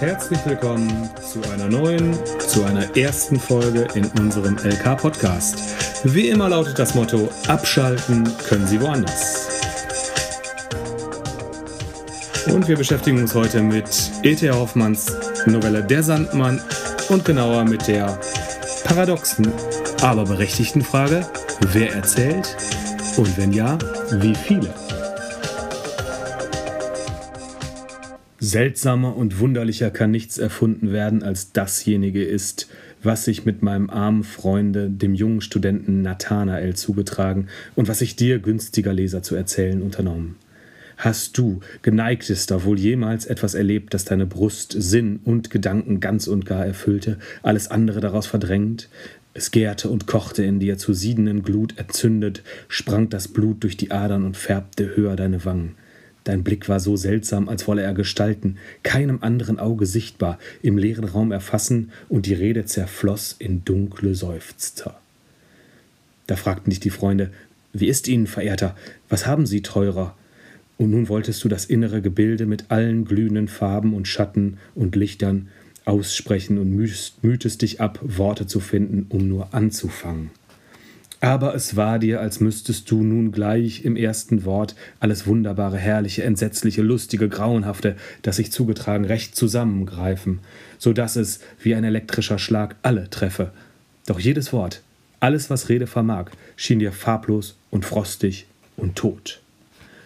herzlich willkommen zu einer neuen, zu einer ersten Folge in unserem LK-Podcast. Wie immer lautet das Motto, abschalten können Sie woanders. Und wir beschäftigen uns heute mit E.T. Hoffmanns Novelle Der Sandmann und genauer mit der paradoxen, aber berechtigten Frage, wer erzählt und wenn ja, wie viele? Seltsamer und wunderlicher kann nichts erfunden werden, als dasjenige ist, was sich mit meinem armen Freunde, dem jungen Studenten Nathanael, zugetragen und was ich dir, günstiger Leser, zu erzählen unternommen. Hast du, geneigtester, wohl jemals etwas erlebt, das deine Brust, Sinn und Gedanken ganz und gar erfüllte, alles andere daraus verdrängt? Es gärte und kochte in dir, zu siedenden Glut entzündet, sprang das Blut durch die Adern und färbte höher deine Wangen. Dein Blick war so seltsam, als wolle er Gestalten, keinem anderen Auge sichtbar, im leeren Raum erfassen, und die Rede zerfloß in dunkle Seufzer. Da fragten dich die Freunde, wie ist Ihnen, Verehrter, was haben Sie, Teurer? Und nun wolltest du das innere Gebilde mit allen glühenden Farben und Schatten und Lichtern aussprechen und mühtest dich ab, Worte zu finden, um nur anzufangen. Aber es war dir, als müsstest du nun gleich im ersten Wort alles Wunderbare, Herrliche, Entsetzliche, Lustige, Grauenhafte, das sich zugetragen, recht zusammengreifen, so dass es wie ein elektrischer Schlag alle treffe. Doch jedes Wort, alles, was Rede vermag, schien dir farblos und frostig und tot.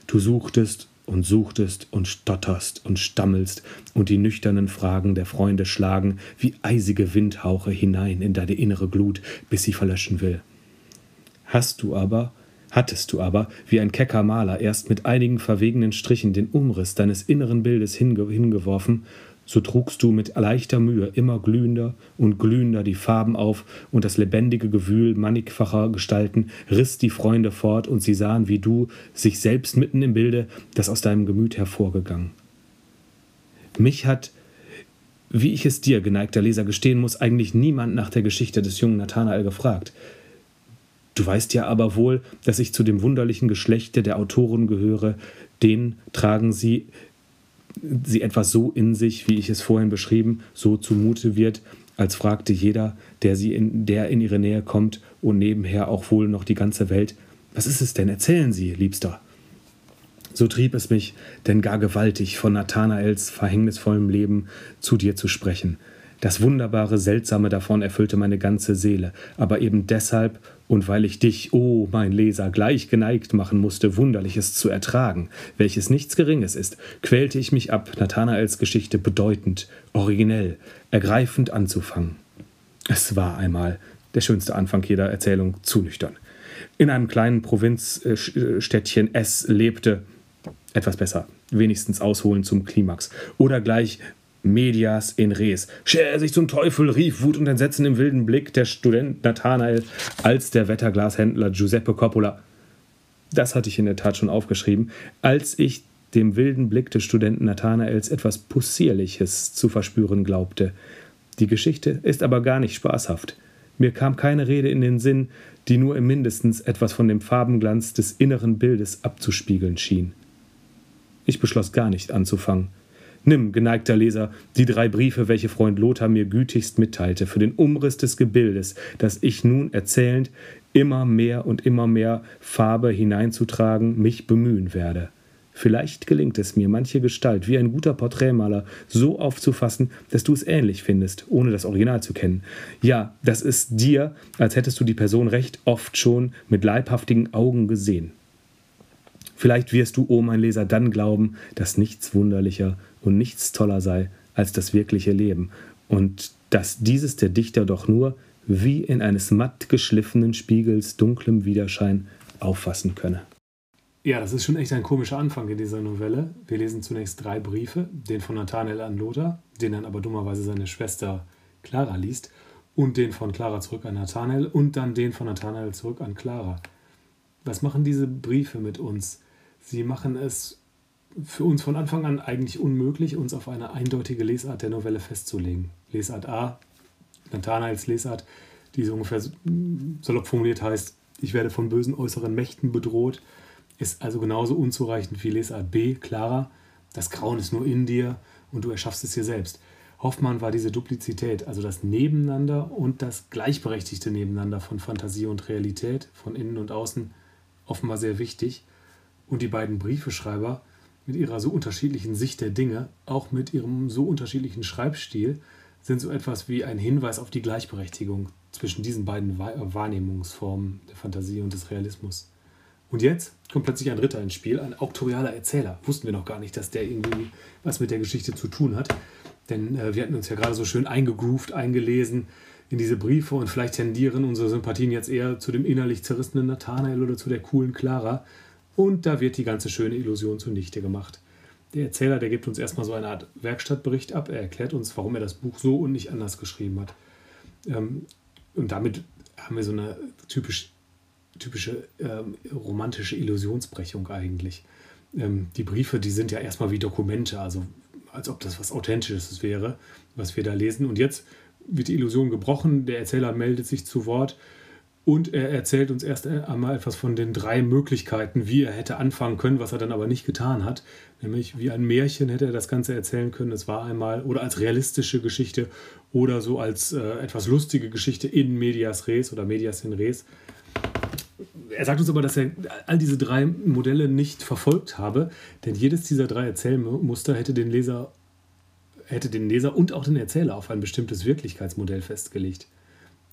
Du suchtest und suchtest und stotterst und stammelst, und die nüchternen Fragen der Freunde schlagen wie eisige Windhauche hinein in deine innere Glut, bis sie verlöschen will. Hast du aber, hattest du aber, wie ein kecker Maler, erst mit einigen verwegenen Strichen den Umriss deines inneren Bildes hinge hingeworfen, so trugst du mit leichter Mühe immer glühender und glühender die Farben auf, und das lebendige Gewühl mannigfacher Gestalten riss die Freunde fort, und sie sahen, wie du, sich selbst mitten im Bilde, das aus deinem Gemüt hervorgegangen. Mich hat, wie ich es dir, geneigter Leser, gestehen muss, eigentlich niemand nach der Geschichte des jungen Nathanael gefragt. Du weißt ja aber wohl, dass ich zu dem wunderlichen Geschlechte der Autoren gehöre, den tragen sie sie etwas so in sich, wie ich es vorhin beschrieben, so zumute wird, als fragte jeder, der sie in, der in ihre Nähe kommt und nebenher auch wohl noch die ganze Welt, was ist es denn? Erzählen Sie, Liebster. So trieb es mich denn gar gewaltig, von Nathanaels verhängnisvollem Leben zu dir zu sprechen. Das Wunderbare, Seltsame davon erfüllte meine ganze Seele, aber eben deshalb und weil ich dich, o oh, mein Leser, gleich geneigt machen musste, Wunderliches zu ertragen, welches nichts Geringes ist, quälte ich mich ab, Nathanaels Geschichte bedeutend, originell, ergreifend anzufangen. Es war einmal der schönste Anfang jeder Erzählung zu nüchtern. In einem kleinen Provinzstädtchen S lebte, etwas besser, wenigstens ausholen zum Klimax, oder gleich medias in res. Scher er sich zum Teufel, rief Wut und Entsetzen im wilden Blick der Student Nathanael als der Wetterglashändler Giuseppe Coppola. Das hatte ich in der Tat schon aufgeschrieben, als ich dem wilden Blick des Studenten Nathanaels etwas Possierliches zu verspüren glaubte. Die Geschichte ist aber gar nicht spaßhaft. Mir kam keine Rede in den Sinn, die nur im mindestens etwas von dem Farbenglanz des inneren Bildes abzuspiegeln schien. Ich beschloss gar nicht anzufangen. Nimm, geneigter Leser, die drei Briefe, welche Freund Lothar mir gütigst mitteilte, für den Umriss des Gebildes, das ich nun erzählend immer mehr und immer mehr Farbe hineinzutragen, mich bemühen werde. Vielleicht gelingt es mir, manche Gestalt wie ein guter Porträtmaler so aufzufassen, dass du es ähnlich findest, ohne das Original zu kennen. Ja, das ist dir, als hättest du die Person recht oft schon mit leibhaftigen Augen gesehen. Vielleicht wirst du, o oh mein Leser, dann glauben, dass nichts wunderlicher und nichts toller sei als das wirkliche Leben und dass dieses der Dichter doch nur wie in eines matt geschliffenen Spiegels dunklem Widerschein auffassen könne. Ja, das ist schon echt ein komischer Anfang in dieser Novelle. Wir lesen zunächst drei Briefe, den von Nathanael an Lothar, den dann aber dummerweise seine Schwester Clara liest, und den von Clara zurück an Nathanael und dann den von Nathanael zurück an Clara. Was machen diese Briefe mit uns? Sie machen es für uns von Anfang an eigentlich unmöglich, uns auf eine eindeutige Lesart der Novelle festzulegen. Lesart A, Nathanaels Lesart, die so ungefähr salopp formuliert heißt, ich werde von bösen äußeren Mächten bedroht, ist also genauso unzureichend wie Lesart B, Clara, das Grauen ist nur in dir und du erschaffst es dir selbst. Hoffmann war diese Duplizität, also das Nebeneinander und das gleichberechtigte Nebeneinander von Fantasie und Realität, von innen und außen, offenbar sehr wichtig. Und die beiden Briefeschreiber mit ihrer so unterschiedlichen Sicht der Dinge, auch mit ihrem so unterschiedlichen Schreibstil, sind so etwas wie ein Hinweis auf die Gleichberechtigung zwischen diesen beiden Wahrnehmungsformen der Fantasie und des Realismus. Und jetzt kommt plötzlich ein Dritter ins Spiel, ein auktorialer Erzähler. Wussten wir noch gar nicht, dass der irgendwie was mit der Geschichte zu tun hat. Denn äh, wir hatten uns ja gerade so schön eingegroovt, eingelesen in diese Briefe und vielleicht tendieren unsere Sympathien jetzt eher zu dem innerlich zerrissenen Nathanael oder zu der coolen Clara. Und da wird die ganze schöne Illusion zunichte gemacht. Der Erzähler, der gibt uns erstmal so eine Art Werkstattbericht ab. Er erklärt uns, warum er das Buch so und nicht anders geschrieben hat. Ähm, und damit haben wir so eine typisch, typische ähm, romantische Illusionsbrechung eigentlich. Ähm, die Briefe, die sind ja erstmal wie Dokumente, also als ob das was Authentisches wäre, was wir da lesen. Und jetzt wird die Illusion gebrochen, der Erzähler meldet sich zu Wort und er erzählt uns erst einmal etwas von den drei Möglichkeiten, wie er hätte anfangen können, was er dann aber nicht getan hat. Nämlich wie ein Märchen hätte er das Ganze erzählen können. Es war einmal oder als realistische Geschichte oder so als äh, etwas lustige Geschichte in medias res oder medias in res. Er sagt uns aber, dass er all diese drei Modelle nicht verfolgt habe, denn jedes dieser drei Erzählmuster hätte den Leser, hätte den Leser und auch den Erzähler auf ein bestimmtes Wirklichkeitsmodell festgelegt.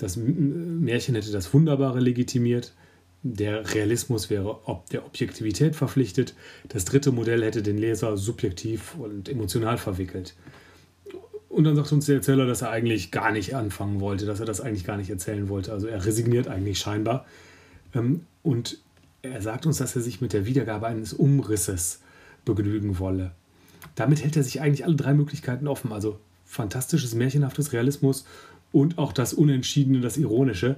Das Märchen hätte das Wunderbare legitimiert, der Realismus wäre ob der Objektivität verpflichtet, das dritte Modell hätte den Leser subjektiv und emotional verwickelt. Und dann sagt uns der Erzähler, dass er eigentlich gar nicht anfangen wollte, dass er das eigentlich gar nicht erzählen wollte. Also er resigniert eigentlich scheinbar. Ähm, und er sagt uns, dass er sich mit der Wiedergabe eines Umrisses begnügen wolle. Damit hält er sich eigentlich alle drei Möglichkeiten offen. Also fantastisches, märchenhaftes Realismus und auch das Unentschiedene, das Ironische.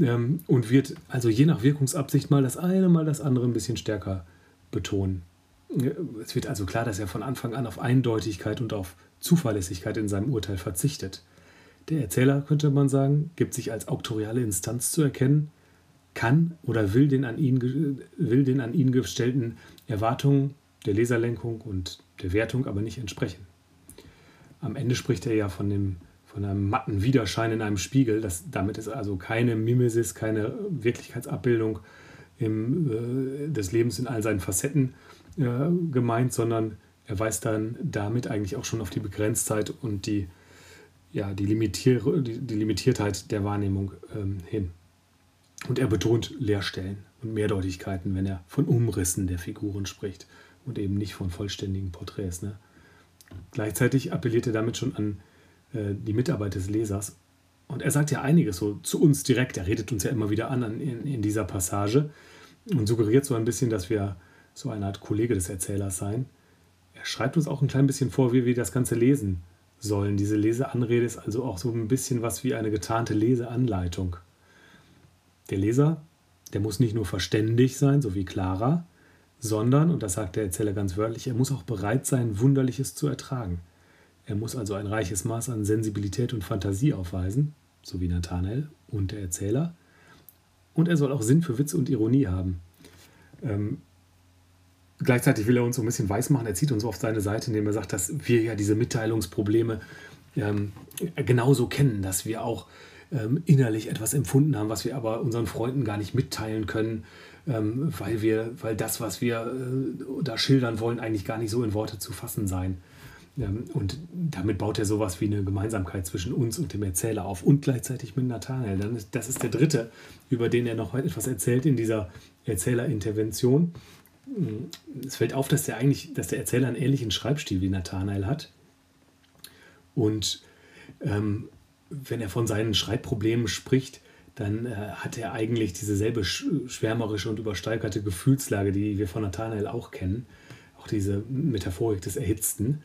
Ähm, und wird also je nach Wirkungsabsicht mal das eine, mal das andere ein bisschen stärker betonen. Es wird also klar, dass er von Anfang an auf Eindeutigkeit und auf Zuverlässigkeit in seinem Urteil verzichtet. Der Erzähler, könnte man sagen, gibt sich als auktoriale Instanz zu erkennen, kann oder will den an ihn, will den an ihn gestellten Erwartungen der Leserlenkung und der Wertung aber nicht entsprechen. Am Ende spricht er ja von, dem, von einem matten Widerschein in einem Spiegel. Das, damit ist also keine Mimesis, keine Wirklichkeitsabbildung im, äh, des Lebens in all seinen Facetten äh, gemeint, sondern er weist dann damit eigentlich auch schon auf die Begrenztheit und die, ja, die, Limitier die, die Limitiertheit der Wahrnehmung ähm, hin. Und er betont Leerstellen und Mehrdeutigkeiten, wenn er von Umrissen der Figuren spricht und eben nicht von vollständigen Porträts. Ne? Gleichzeitig appelliert er damit schon an die Mitarbeit des Lesers. Und er sagt ja einiges so zu uns direkt. Er redet uns ja immer wieder an, an in, in, dieser Passage und suggeriert so ein bisschen, dass wir so eine Art Kollege des Erzählers seien. Er schreibt uns auch ein klein bisschen vor, wie wir das Ganze lesen sollen. Diese Leseanrede ist also auch so ein bisschen was wie eine getarnte Leseanleitung. Der Leser, der muss nicht nur verständig sein, so wie Clara, sondern, und das sagt der Erzähler ganz wörtlich, er muss auch bereit sein, Wunderliches zu ertragen. Er muss also ein reiches Maß an Sensibilität und Fantasie aufweisen, so wie Nathanael und der Erzähler. Und er soll auch Sinn für Witz und Ironie haben. Ähm, gleichzeitig will er uns so ein bisschen weismachen, er zieht uns auf seine Seite, indem er sagt, dass wir ja diese Mitteilungsprobleme ähm, genauso kennen, dass wir auch ähm, innerlich etwas empfunden haben, was wir aber unseren Freunden gar nicht mitteilen können, ähm, weil, wir, weil das, was wir äh, da schildern wollen, eigentlich gar nicht so in Worte zu fassen sein. Ähm, und damit baut er sowas wie eine Gemeinsamkeit zwischen uns und dem Erzähler auf und gleichzeitig mit Nathanael. Das ist der dritte, über den er noch etwas erzählt in dieser Erzählerintervention. Mm, es fällt auf, dass der eigentlich, dass der Erzähler einen ähnlichen Schreibstil wie Nathanael hat. Und ähm, wenn er von seinen Schreibproblemen spricht, dann äh, hat er eigentlich dieselbe schwärmerische und übersteigerte Gefühlslage, die wir von Nathanael auch kennen. Auch diese Metaphorik des Erhitzten.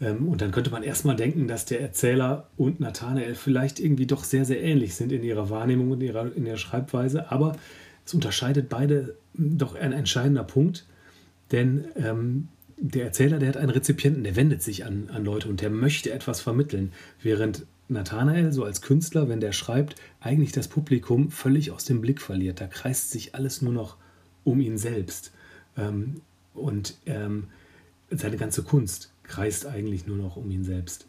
Ähm, und dann könnte man erstmal denken, dass der Erzähler und Nathanael vielleicht irgendwie doch sehr, sehr ähnlich sind in ihrer Wahrnehmung und in ihrer, in ihrer Schreibweise. Aber es unterscheidet beide doch ein entscheidender Punkt. Denn ähm, der Erzähler, der hat einen Rezipienten, der wendet sich an, an Leute und der möchte etwas vermitteln, während Nathanael, so als Künstler, wenn der schreibt, eigentlich das Publikum völlig aus dem Blick verliert. Da kreist sich alles nur noch um ihn selbst. Ähm, und ähm, seine ganze Kunst kreist eigentlich nur noch um ihn selbst.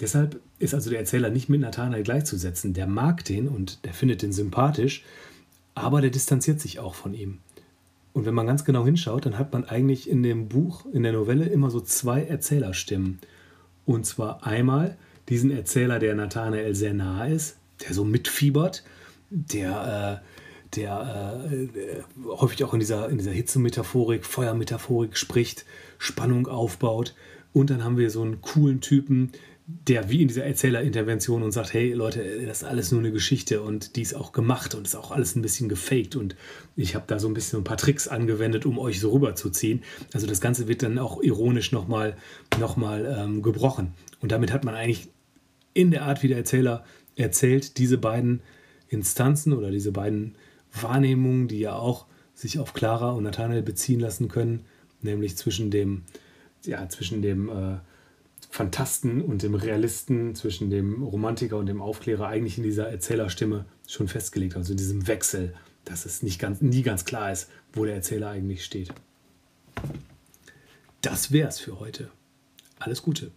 Deshalb ist also der Erzähler nicht mit Nathanael gleichzusetzen. Der mag den und der findet den sympathisch, aber der distanziert sich auch von ihm. Und wenn man ganz genau hinschaut, dann hat man eigentlich in dem Buch, in der Novelle immer so zwei Erzählerstimmen. Und zwar einmal diesen Erzähler, der Nathanael sehr nahe ist, der so mitfiebert, der, äh, der äh, häufig auch in dieser, in dieser Hitzemetaphorik, Feuermetaphorik spricht, Spannung aufbaut. Und dann haben wir so einen coolen Typen, der wie in dieser Erzählerintervention und sagt, hey Leute, das ist alles nur eine Geschichte und die ist auch gemacht und ist auch alles ein bisschen gefaked und ich habe da so ein bisschen ein paar Tricks angewendet, um euch so rüberzuziehen. Also das Ganze wird dann auch ironisch nochmal noch mal, ähm, gebrochen. Und damit hat man eigentlich in der Art, wie der Erzähler erzählt, diese beiden Instanzen oder diese beiden Wahrnehmungen, die ja auch sich auf Clara und Nathanael beziehen lassen können, nämlich zwischen dem, ja, zwischen dem äh, Fantasten und dem Realisten, zwischen dem Romantiker und dem Aufklärer eigentlich in dieser Erzählerstimme schon festgelegt. Also in diesem Wechsel, dass es nicht ganz, nie ganz klar ist, wo der Erzähler eigentlich steht. Das wär's für heute. Alles Gute.